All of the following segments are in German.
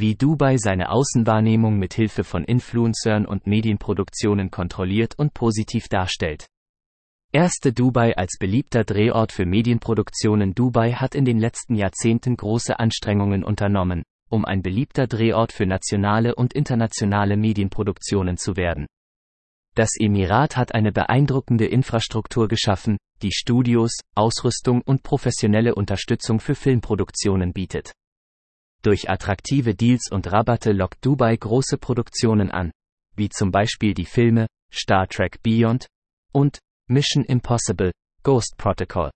wie Dubai seine Außenwahrnehmung mit Hilfe von Influencern und Medienproduktionen kontrolliert und positiv darstellt. Erste Dubai als beliebter Drehort für Medienproduktionen Dubai hat in den letzten Jahrzehnten große Anstrengungen unternommen, um ein beliebter Drehort für nationale und internationale Medienproduktionen zu werden. Das Emirat hat eine beeindruckende Infrastruktur geschaffen, die Studios, Ausrüstung und professionelle Unterstützung für Filmproduktionen bietet. Durch attraktive Deals und Rabatte lockt Dubai große Produktionen an, wie zum Beispiel die Filme Star Trek Beyond und Mission Impossible Ghost Protocol.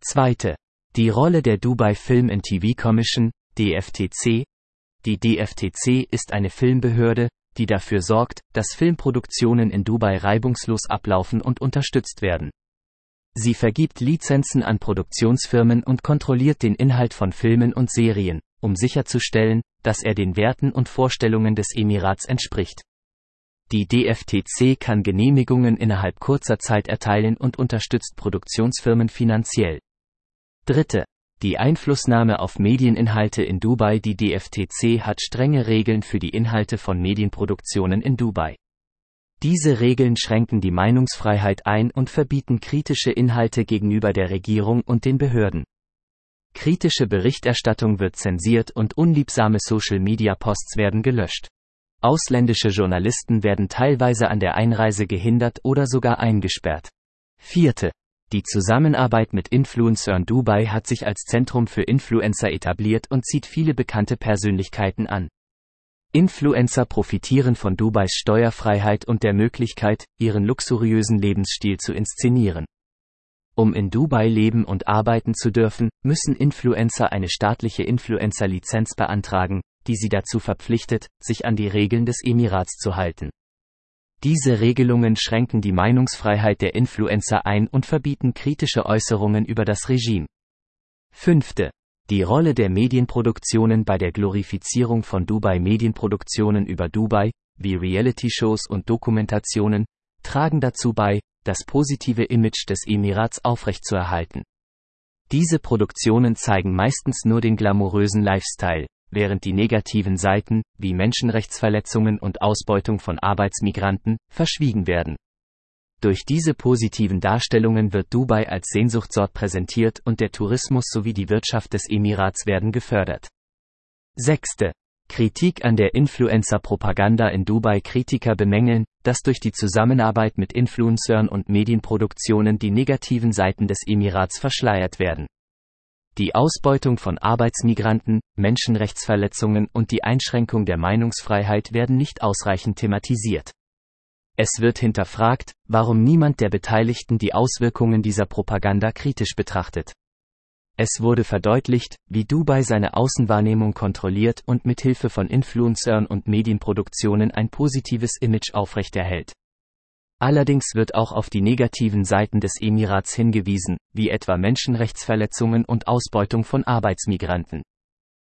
Zweite. Die Rolle der Dubai Film and TV Commission, DFTC. Die DFTC ist eine Filmbehörde, die dafür sorgt, dass Filmproduktionen in Dubai reibungslos ablaufen und unterstützt werden. Sie vergibt Lizenzen an Produktionsfirmen und kontrolliert den Inhalt von Filmen und Serien, um sicherzustellen, dass er den Werten und Vorstellungen des Emirats entspricht. Die DFTC kann Genehmigungen innerhalb kurzer Zeit erteilen und unterstützt Produktionsfirmen finanziell. Dritte. Die Einflussnahme auf Medieninhalte in Dubai Die DFTC hat strenge Regeln für die Inhalte von Medienproduktionen in Dubai. Diese Regeln schränken die Meinungsfreiheit ein und verbieten kritische Inhalte gegenüber der Regierung und den Behörden. Kritische Berichterstattung wird zensiert und unliebsame Social-Media-Posts werden gelöscht. Ausländische Journalisten werden teilweise an der Einreise gehindert oder sogar eingesperrt. Vierte. Die Zusammenarbeit mit Influencern Dubai hat sich als Zentrum für Influencer etabliert und zieht viele bekannte Persönlichkeiten an. Influencer profitieren von Dubais Steuerfreiheit und der Möglichkeit, ihren luxuriösen Lebensstil zu inszenieren. Um in Dubai leben und arbeiten zu dürfen, müssen Influencer eine staatliche Influencer-Lizenz beantragen, die sie dazu verpflichtet, sich an die Regeln des Emirats zu halten. Diese Regelungen schränken die Meinungsfreiheit der Influencer ein und verbieten kritische Äußerungen über das Regime. Fünfte. Die Rolle der Medienproduktionen bei der Glorifizierung von Dubai Medienproduktionen über Dubai, wie Reality-Shows und Dokumentationen, tragen dazu bei, das positive Image des Emirats aufrechtzuerhalten. Diese Produktionen zeigen meistens nur den glamourösen Lifestyle, während die negativen Seiten, wie Menschenrechtsverletzungen und Ausbeutung von Arbeitsmigranten, verschwiegen werden. Durch diese positiven Darstellungen wird Dubai als Sehnsuchtsort präsentiert und der Tourismus sowie die Wirtschaft des Emirats werden gefördert. Sechste. Kritik an der Influencer-Propaganda in Dubai Kritiker bemängeln, dass durch die Zusammenarbeit mit Influencern und Medienproduktionen die negativen Seiten des Emirats verschleiert werden. Die Ausbeutung von Arbeitsmigranten, Menschenrechtsverletzungen und die Einschränkung der Meinungsfreiheit werden nicht ausreichend thematisiert. Es wird hinterfragt, warum niemand der Beteiligten die Auswirkungen dieser Propaganda kritisch betrachtet. Es wurde verdeutlicht, wie Dubai seine Außenwahrnehmung kontrolliert und mit Hilfe von Influencern und Medienproduktionen ein positives Image aufrechterhält. Allerdings wird auch auf die negativen Seiten des Emirats hingewiesen, wie etwa Menschenrechtsverletzungen und Ausbeutung von Arbeitsmigranten.